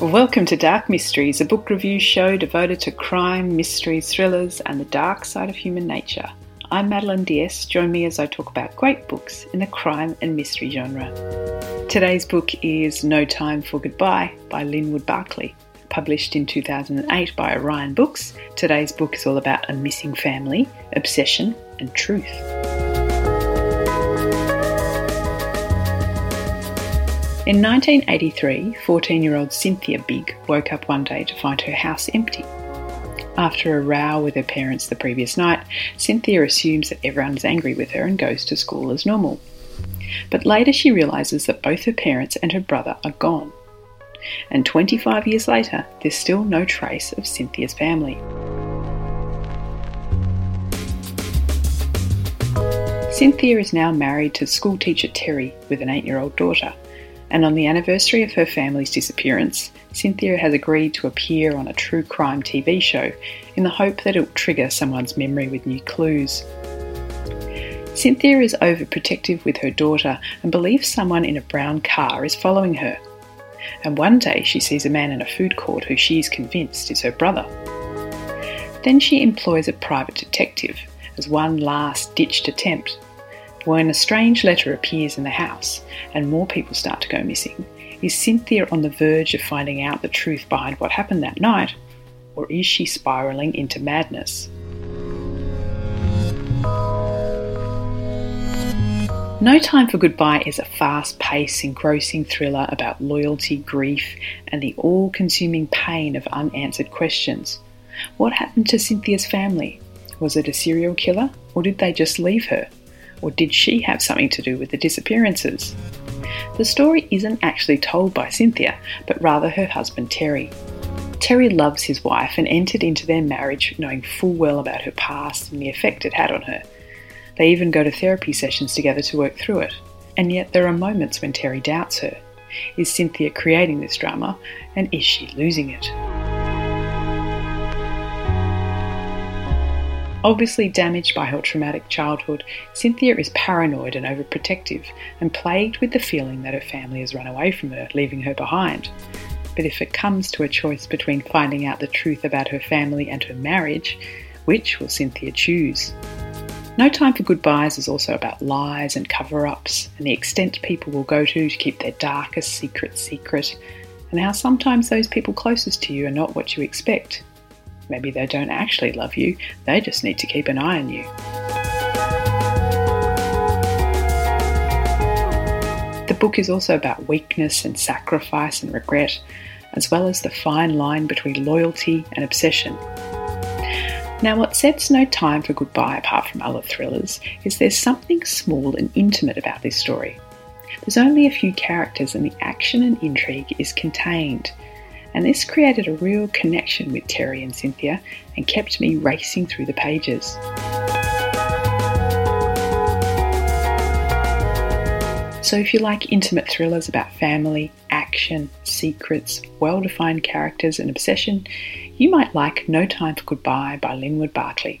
Welcome to Dark Mysteries, a book review show devoted to crime, mysteries, thrillers, and the dark side of human nature. I'm Madeleine d'Este. Join me as I talk about great books in the crime and mystery genre. Today's book is No Time for Goodbye by Linwood Barclay. Published in 2008 by Orion Books, today's book is all about a missing family, obsession, and truth. In 1983, 14 year old Cynthia Bigge woke up one day to find her house empty. After a row with her parents the previous night, Cynthia assumes that everyone is angry with her and goes to school as normal. But later she realises that both her parents and her brother are gone. And 25 years later, there's still no trace of Cynthia's family. Cynthia is now married to schoolteacher Terry with an eight year old daughter and on the anniversary of her family's disappearance, Cynthia has agreed to appear on a true crime TV show in the hope that it will trigger someone's memory with new clues. Cynthia is overprotective with her daughter and believes someone in a brown car is following her. And one day she sees a man in a food court who she is convinced is her brother. Then she employs a private detective as one last ditched attempt when a strange letter appears in the house and more people start to go missing, is Cynthia on the verge of finding out the truth behind what happened that night, or is she spiralling into madness? No Time for Goodbye is a fast paced, engrossing thriller about loyalty, grief, and the all consuming pain of unanswered questions. What happened to Cynthia's family? Was it a serial killer, or did they just leave her? Or did she have something to do with the disappearances? The story isn't actually told by Cynthia, but rather her husband Terry. Terry loves his wife and entered into their marriage knowing full well about her past and the effect it had on her. They even go to therapy sessions together to work through it. And yet there are moments when Terry doubts her. Is Cynthia creating this drama, and is she losing it? Obviously damaged by her traumatic childhood, Cynthia is paranoid and overprotective and plagued with the feeling that her family has run away from her, leaving her behind. But if it comes to a choice between finding out the truth about her family and her marriage, which will Cynthia choose? No Time for Goodbyes is also about lies and cover ups and the extent people will go to to keep their darkest secret secret, and how sometimes those people closest to you are not what you expect. Maybe they don't actually love you, they just need to keep an eye on you. The book is also about weakness and sacrifice and regret, as well as the fine line between loyalty and obsession. Now, what sets no time for goodbye apart from other thrillers is there's something small and intimate about this story. There's only a few characters, and the action and intrigue is contained, and this created a real connection with Terry and Cynthia and kept me racing through the pages. So, if you like intimate thrillers about family, action, secrets, well defined characters, and obsession, you might like No Time for Goodbye by Linwood Barclay.